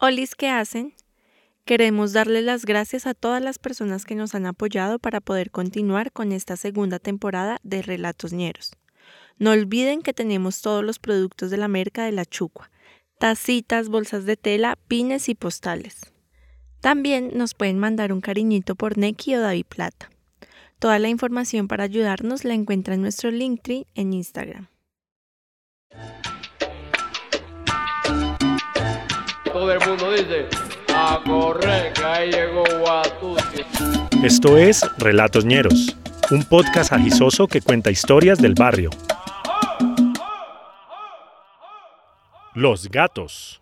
Olis, ¿qué hacen? Queremos darle las gracias a todas las personas que nos han apoyado para poder continuar con esta segunda temporada de Relatos Ñeros. No olviden que tenemos todos los productos de la merca de la Chucua, tacitas, bolsas de tela, pines y postales. También nos pueden mandar un cariñito por Neki o David Plata. Toda la información para ayudarnos la encuentra en nuestro Linktree en Instagram. Todo el mundo dice, a correr, que ahí llegó Esto es Relatos Ñeros, un podcast agisoso que cuenta historias del barrio. Los gatos.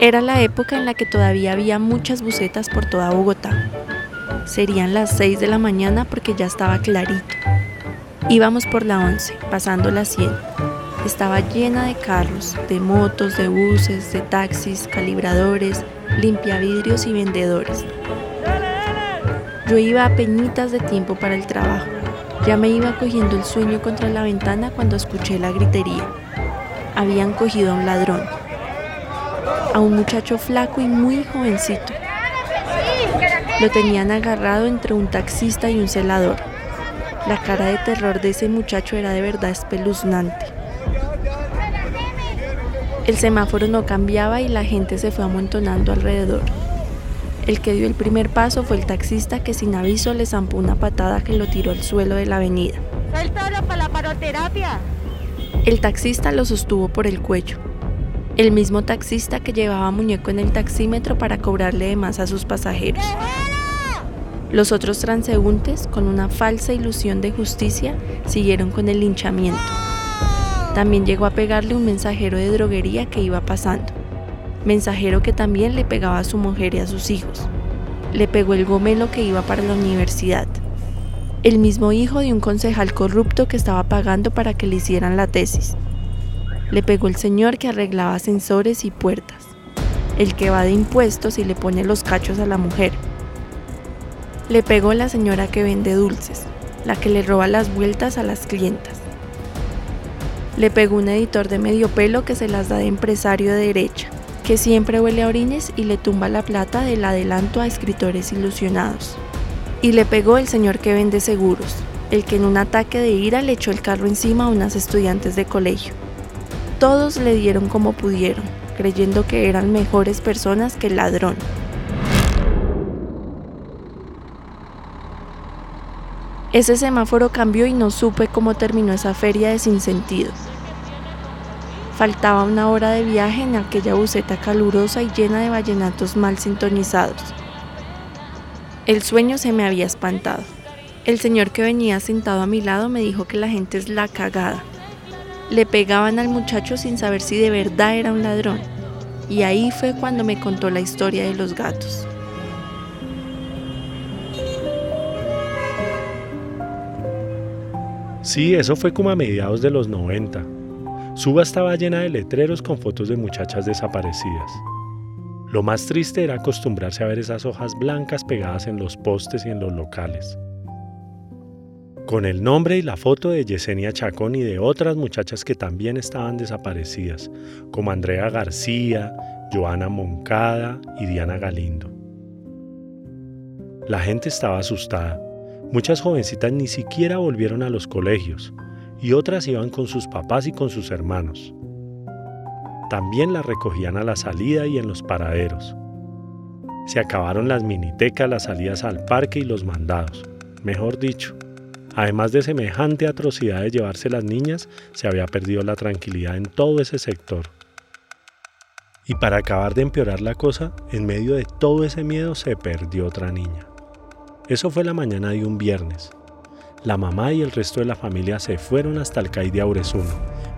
Era la época en la que todavía había muchas bucetas por toda Bogotá. Serían las 6 de la mañana porque ya estaba clarito. Íbamos por la 11, pasando la 100. Estaba llena de carros, de motos, de buses, de taxis, calibradores, limpiavidrios y vendedores. Yo iba a peñitas de tiempo para el trabajo. Ya me iba cogiendo el sueño contra la ventana cuando escuché la gritería. Habían cogido a un ladrón, a un muchacho flaco y muy jovencito. Lo tenían agarrado entre un taxista y un celador. La cara de terror de ese muchacho era de verdad espeluznante. El semáforo no cambiaba y la gente se fue amontonando alrededor. El que dio el primer paso fue el taxista que sin aviso le zampó una patada que lo tiró al suelo de la avenida. para la paroterapia! El taxista lo sostuvo por el cuello. El mismo taxista que llevaba muñeco en el taxímetro para cobrarle de más a sus pasajeros. Los otros transeúntes, con una falsa ilusión de justicia, siguieron con el linchamiento. También llegó a pegarle un mensajero de droguería que iba pasando. Mensajero que también le pegaba a su mujer y a sus hijos. Le pegó el gomelo que iba para la universidad. El mismo hijo de un concejal corrupto que estaba pagando para que le hicieran la tesis. Le pegó el señor que arreglaba ascensores y puertas. El que va de impuestos y le pone los cachos a la mujer le pegó la señora que vende dulces, la que le roba las vueltas a las clientas. Le pegó un editor de medio pelo que se las da de empresario de derecha, que siempre huele a orines y le tumba la plata del adelanto a escritores ilusionados. Y le pegó el señor que vende seguros, el que en un ataque de ira le echó el carro encima a unas estudiantes de colegio. Todos le dieron como pudieron, creyendo que eran mejores personas que el ladrón. Ese semáforo cambió y no supe cómo terminó esa feria de sinsentido. Faltaba una hora de viaje en aquella buceta calurosa y llena de vallenatos mal sintonizados. El sueño se me había espantado. El señor que venía sentado a mi lado me dijo que la gente es la cagada. Le pegaban al muchacho sin saber si de verdad era un ladrón. Y ahí fue cuando me contó la historia de los gatos. Sí, eso fue como a mediados de los 90. Suba estaba llena de letreros con fotos de muchachas desaparecidas. Lo más triste era acostumbrarse a ver esas hojas blancas pegadas en los postes y en los locales. Con el nombre y la foto de Yesenia Chacón y de otras muchachas que también estaban desaparecidas, como Andrea García, Joana Moncada y Diana Galindo. La gente estaba asustada Muchas jovencitas ni siquiera volvieron a los colegios y otras iban con sus papás y con sus hermanos. También las recogían a la salida y en los paraderos. Se acabaron las minitecas, las salidas al parque y los mandados. Mejor dicho, además de semejante atrocidad de llevarse las niñas, se había perdido la tranquilidad en todo ese sector. Y para acabar de empeorar la cosa, en medio de todo ese miedo se perdió otra niña. Eso fue la mañana de un viernes. La mamá y el resto de la familia se fueron hasta el CAI de Auresuno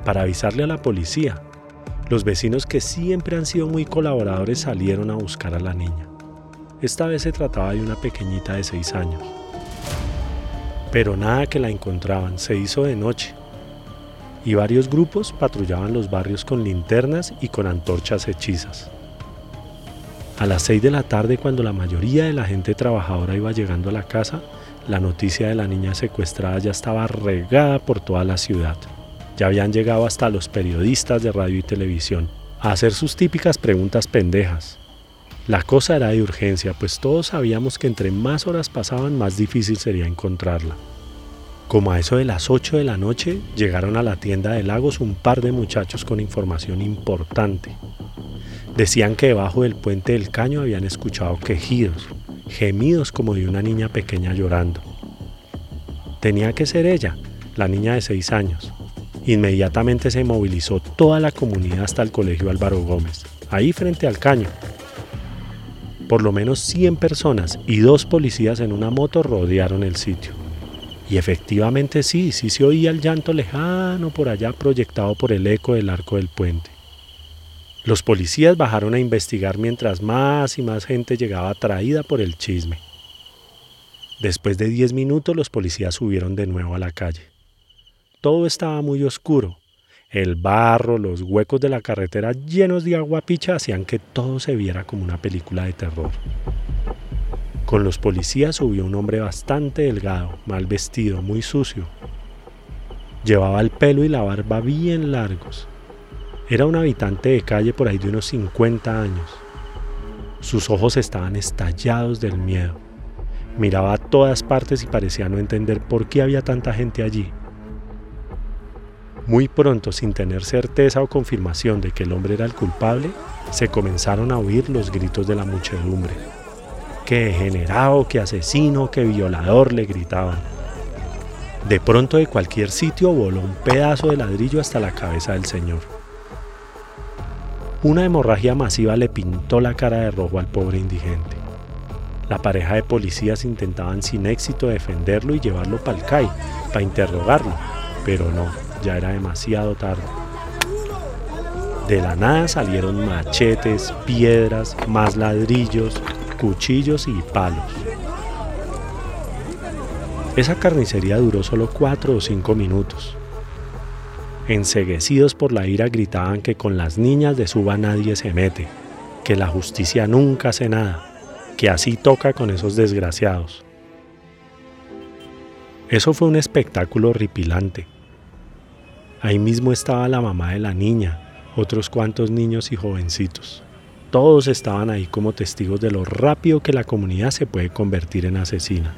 para avisarle a la policía. Los vecinos que siempre han sido muy colaboradores salieron a buscar a la niña. Esta vez se trataba de una pequeñita de 6 años. Pero nada que la encontraban, se hizo de noche. Y varios grupos patrullaban los barrios con linternas y con antorchas hechizas. A las 6 de la tarde, cuando la mayoría de la gente trabajadora iba llegando a la casa, la noticia de la niña secuestrada ya estaba regada por toda la ciudad. Ya habían llegado hasta los periodistas de radio y televisión a hacer sus típicas preguntas pendejas. La cosa era de urgencia, pues todos sabíamos que entre más horas pasaban, más difícil sería encontrarla. Como a eso de las 8 de la noche, llegaron a la tienda de Lagos un par de muchachos con información importante. Decían que debajo del puente del caño habían escuchado quejidos, gemidos como de una niña pequeña llorando. Tenía que ser ella, la niña de 6 años. Inmediatamente se movilizó toda la comunidad hasta el colegio Álvaro Gómez, ahí frente al caño. Por lo menos 100 personas y dos policías en una moto rodearon el sitio. Y efectivamente sí, sí se oía el llanto lejano por allá proyectado por el eco del arco del puente. Los policías bajaron a investigar mientras más y más gente llegaba atraída por el chisme. Después de diez minutos los policías subieron de nuevo a la calle. Todo estaba muy oscuro. El barro, los huecos de la carretera llenos de agua picha hacían que todo se viera como una película de terror. Con los policías subió un hombre bastante delgado, mal vestido, muy sucio. Llevaba el pelo y la barba bien largos. Era un habitante de calle por ahí de unos 50 años. Sus ojos estaban estallados del miedo. Miraba a todas partes y parecía no entender por qué había tanta gente allí. Muy pronto, sin tener certeza o confirmación de que el hombre era el culpable, se comenzaron a oír los gritos de la muchedumbre que degenerado, que asesino, que violador, le gritaban. De pronto de cualquier sitio voló un pedazo de ladrillo hasta la cabeza del señor. Una hemorragia masiva le pintó la cara de rojo al pobre indigente. La pareja de policías intentaban sin éxito defenderlo y llevarlo para el CAI, para interrogarlo, pero no, ya era demasiado tarde. De la nada salieron machetes, piedras, más ladrillos, cuchillos y palos. Esa carnicería duró solo cuatro o cinco minutos. Enseguecidos por la ira gritaban que con las niñas de suba nadie se mete, que la justicia nunca hace nada, que así toca con esos desgraciados. Eso fue un espectáculo horripilante. Ahí mismo estaba la mamá de la niña, otros cuantos niños y jovencitos. Todos estaban ahí como testigos de lo rápido que la comunidad se puede convertir en asesina.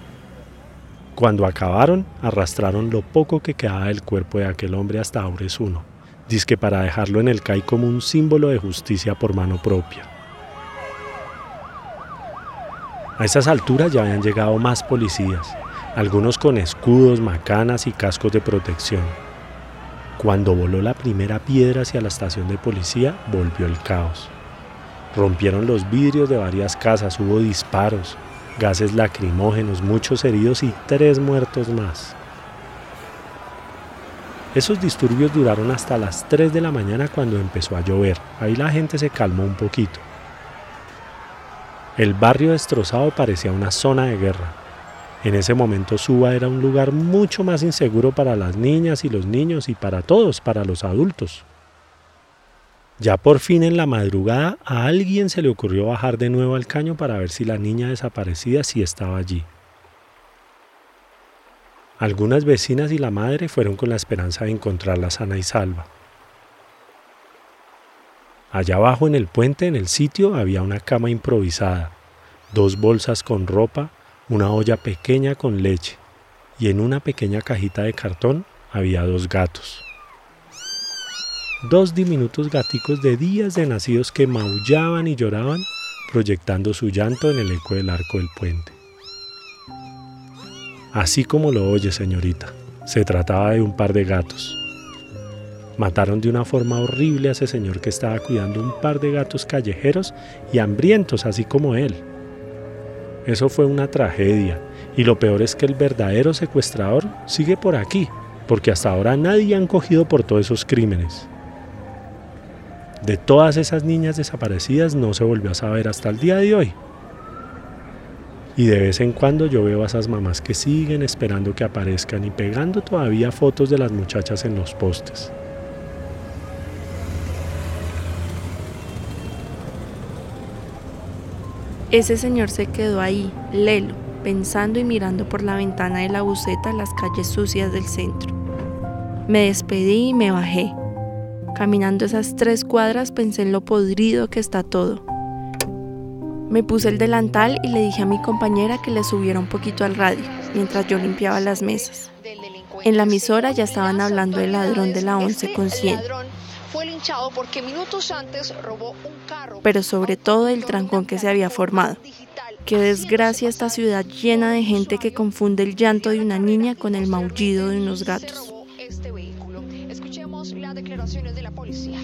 Cuando acabaron, arrastraron lo poco que quedaba del cuerpo de aquel hombre hasta Auresuno, disque para dejarlo en el CAI como un símbolo de justicia por mano propia. A esas alturas ya habían llegado más policías, algunos con escudos, macanas y cascos de protección. Cuando voló la primera piedra hacia la estación de policía, volvió el caos. Rompieron los vidrios de varias casas, hubo disparos, gases lacrimógenos, muchos heridos y tres muertos más. Esos disturbios duraron hasta las 3 de la mañana cuando empezó a llover. Ahí la gente se calmó un poquito. El barrio destrozado parecía una zona de guerra. En ese momento Suba era un lugar mucho más inseguro para las niñas y los niños y para todos, para los adultos. Ya por fin en la madrugada a alguien se le ocurrió bajar de nuevo al caño para ver si la niña desaparecida sí estaba allí. Algunas vecinas y la madre fueron con la esperanza de encontrarla sana y salva. Allá abajo en el puente, en el sitio, había una cama improvisada, dos bolsas con ropa, una olla pequeña con leche, y en una pequeña cajita de cartón había dos gatos dos diminutos gaticos de días de nacidos que maullaban y lloraban, proyectando su llanto en el eco del arco del puente. Así como lo oye, señorita, se trataba de un par de gatos. Mataron de una forma horrible a ese señor que estaba cuidando un par de gatos callejeros y hambrientos, así como él. Eso fue una tragedia, y lo peor es que el verdadero secuestrador sigue por aquí, porque hasta ahora nadie han cogido por todos esos crímenes. De todas esas niñas desaparecidas no se volvió a saber hasta el día de hoy. Y de vez en cuando yo veo a esas mamás que siguen esperando que aparezcan y pegando todavía fotos de las muchachas en los postes. Ese señor se quedó ahí, lelo, pensando y mirando por la ventana de la buceta las calles sucias del centro. Me despedí y me bajé. Caminando esas tres cuadras pensé en lo podrido que está todo. Me puse el delantal y le dije a mi compañera que le subiera un poquito al radio mientras yo limpiaba las mesas. En la emisora ya estaban hablando del ladrón de la 11 con 100. Pero sobre todo el trancón que se había formado. Qué desgracia esta ciudad llena de gente que confunde el llanto de una niña con el maullido de unos gatos. Las declaraciones de la policía.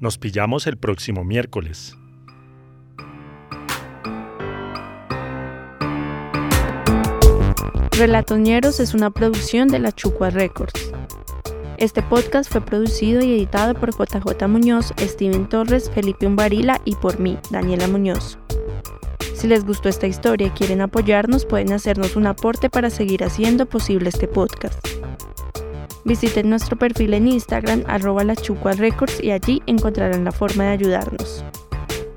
Nos pillamos el próximo miércoles. Relatoñeros es una producción de la Chucua Records. Este podcast fue producido y editado por JJ Muñoz, Steven Torres, Felipe Umbarila y por mí, Daniela Muñoz. Si les gustó esta historia y quieren apoyarnos, pueden hacernos un aporte para seguir haciendo posible este podcast. Visiten nuestro perfil en Instagram, arroba Records, y allí encontrarán la forma de ayudarnos.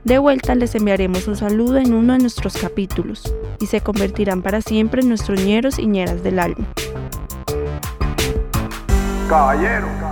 De vuelta les enviaremos un saludo en uno de nuestros capítulos y se convertirán para siempre en nuestros ñeros y ñeras del alma. Caballero.